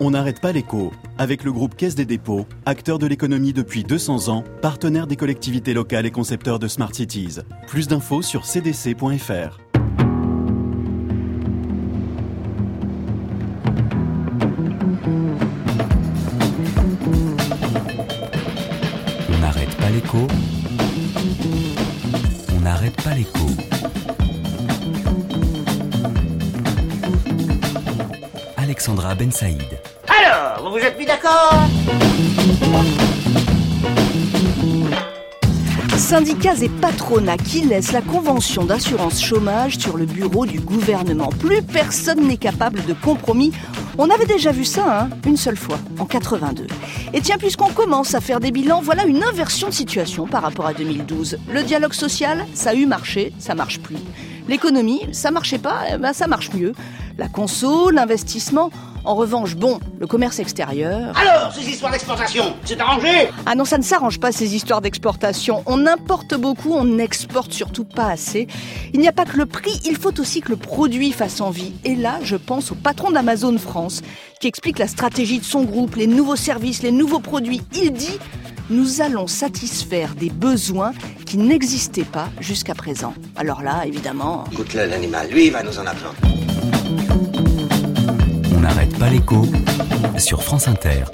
On n'arrête pas l'écho avec le groupe Caisse des dépôts, acteur de l'économie depuis 200 ans, partenaire des collectivités locales et concepteur de Smart Cities. Plus d'infos sur cdc.fr. On n'arrête pas l'écho. On n'arrête pas l'écho. Alexandra Ben Saïd. Alors, vous vous êtes mis d'accord? Syndicats et patronats qui laissent la convention d'assurance chômage sur le bureau du gouvernement. Plus personne n'est capable de compromis. On avait déjà vu ça, hein, une seule fois, en 82. Et tiens, puisqu'on commence à faire des bilans, voilà une inversion de situation par rapport à 2012. Le dialogue social, ça a eu marché, ça marche plus. L'économie, ça marchait pas, eh ben ça marche mieux. La conso, l'investissement, en revanche, bon, le commerce extérieur. Alors, ces histoires d'exportation, c'est arrangé? Ah non, ça ne s'arrange pas ces histoires d'exportation. On importe beaucoup, on n'exporte surtout pas assez. Il n'y a pas que le prix, il faut aussi que le produit fasse envie. Et là, je pense au patron d'Amazon France, qui explique la stratégie de son groupe, les nouveaux services, les nouveaux produits. Il dit nous allons satisfaire des besoins qui n'existaient pas jusqu'à présent. Alors là, évidemment. Écoute-le, l'animal, lui, il va nous en apprendre. L'écho sur France Inter.